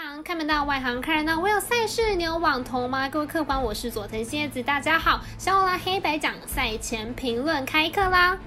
行看门道，外行看热闹。我有赛事，你有网投吗？各位客官，我是佐藤蝎子，大家好。小我拉黑白讲赛前评论开课啦！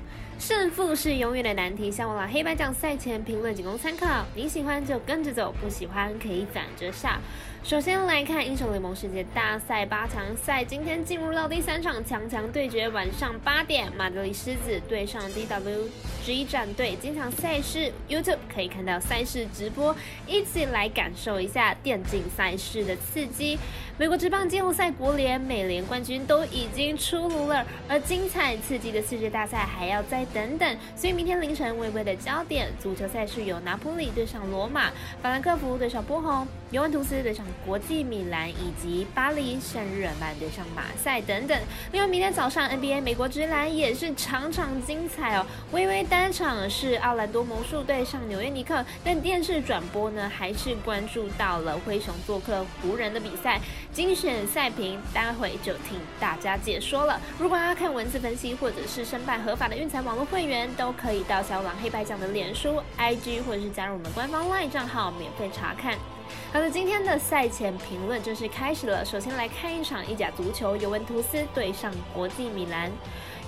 胜负是永远的难题，小我拉黑白奖赛前评论仅供参考，你喜欢就跟着走，不喜欢可以反着下。首先来看英雄联盟世界大赛八强赛，今天进入到第三场强强对决，晚上八点，马德里狮子对上 DWG 战队。今场赛事 YouTube 可以看到赛事直播，一起来感受一下电竞赛事的刺激。美国职棒季后赛国联、美联冠军都已经出炉了，而精彩刺激的世界大赛还要再等等。所以明天凌晨微微的焦点，足球赛事有拿破里对上罗马，法兰克福对上波鸿，尤文图斯对上。国际米兰以及巴黎圣日耳曼对上马赛等等。另外，明天早上 NBA 美国职篮也是场场精彩哦。微微单场是奥兰多魔术对上纽约尼克，但电视转播呢还是关注到了灰熊做客湖人的比赛。精选赛评，待会就听大家解说了。如果要看文字分析或者是申办合法的运彩网络会员，都可以到小狼黑白奖的脸书、IG 或者是加入我们官方 LINE 账号免费查看。好的，今天的赛前评论正式开始了。首先来看一场意甲足球，尤文图斯对上国际米兰。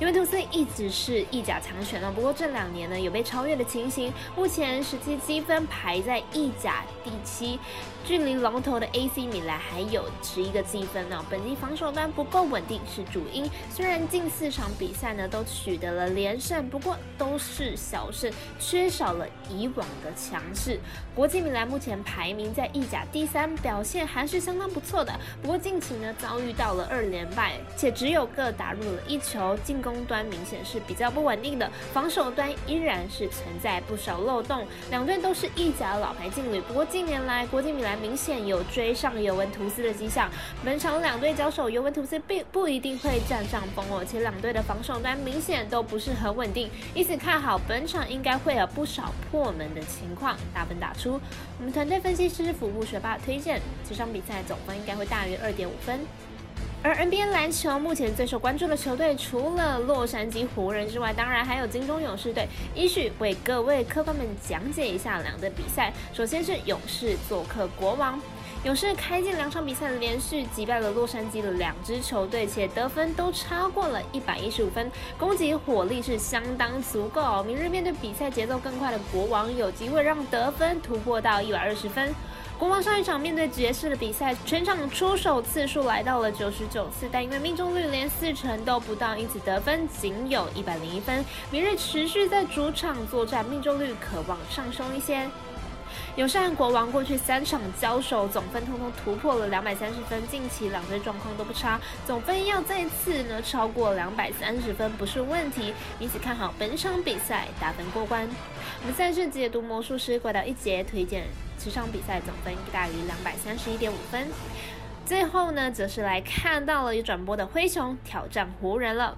尤文图斯一直是意甲强权呢，不过这两年呢有被超越的情形。目前十七积分排在意甲第七。距离龙头的 AC 米兰还有十一个积分呢。本季防守端不够稳定是主因。虽然近四场比赛呢都取得了连胜，不过都是小胜，缺少了以往的强势。国际米兰目前排名在意甲第三，表现还是相当不错的。不过近期呢遭遇到了二连败，且只有各打入了一球，进攻端明显是比较不稳定的，防守端依然是存在不少漏洞。两队都是意甲老牌劲旅，不过近年来国际米兰。明显有追上尤文图斯的迹象。本场两队交手，尤文图斯并不一定会占上风哦，且两队的防守端明显都不是很稳定，因此看好本场应该会有不少破门的情况。大分打出，我们团队分析师服务学霸推荐，这场比赛总分应该会大于二点五分。而 NBA 篮球目前最受关注的球队，除了洛杉矶湖人之外，当然还有金州勇士队。依序为各位客官们讲解一下两队比赛。首先是勇士做客国王，勇士开进两场比赛连续击败了洛杉矶的两支球队，且得分都超过了一百一十五分，攻击火力是相当足够。明日面对比赛节奏更快的国王，有机会让得分突破到一百二十分。国王上一场面对爵士的比赛，全场出手次数来到了九十九次，但因为命中率连四成都不到，因此得分仅有一百零一分。明日持续在主场作战，命中率可望上升一些。友善国王过去三场交手总分通通突破了两百三十分，近期两队状况都不差，总分要再次呢超过两百三十分不是问题，因此看好本场比赛打分过关。我们赛事解读魔术师怪盗一节推荐，这场比赛总分大于两百三十一点五分。最后呢，则是来看到了有转播的灰熊挑战湖人了。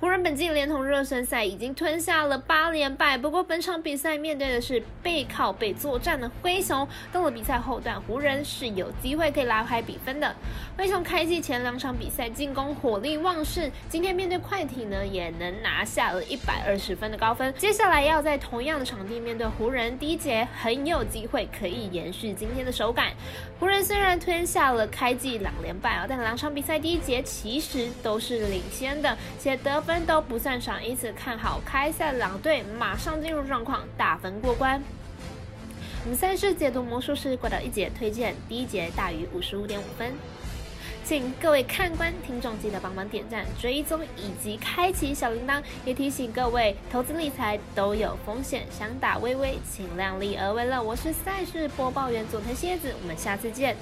湖人本季连同热身赛已经吞下了八连败，不过本场比赛面对的是背靠背作战的灰熊。到了比赛后段，湖人是有机会可以拉开比分的。灰熊开季前两场比赛进攻火力旺盛，今天面对快艇呢，也能拿下了一百二十分的高分。接下来要在同样的场地面对湖人，第一节很有机会可以延续今天的手感。湖人虽然吞下了开季两连败啊，但两场比赛第一节其实都是领先的，且得分都不算少，因此看好开赛两队马上进入状况，打分过关。我们赛事解读魔术师过到一节推荐，第一节大于五十五点五分，请各位看官听众记得帮忙点赞、追踪以及开启小铃铛，也提醒各位投资理财都有风险，想打微微请量力而为了。我是赛事播报员佐藤蝎子，我们下次见。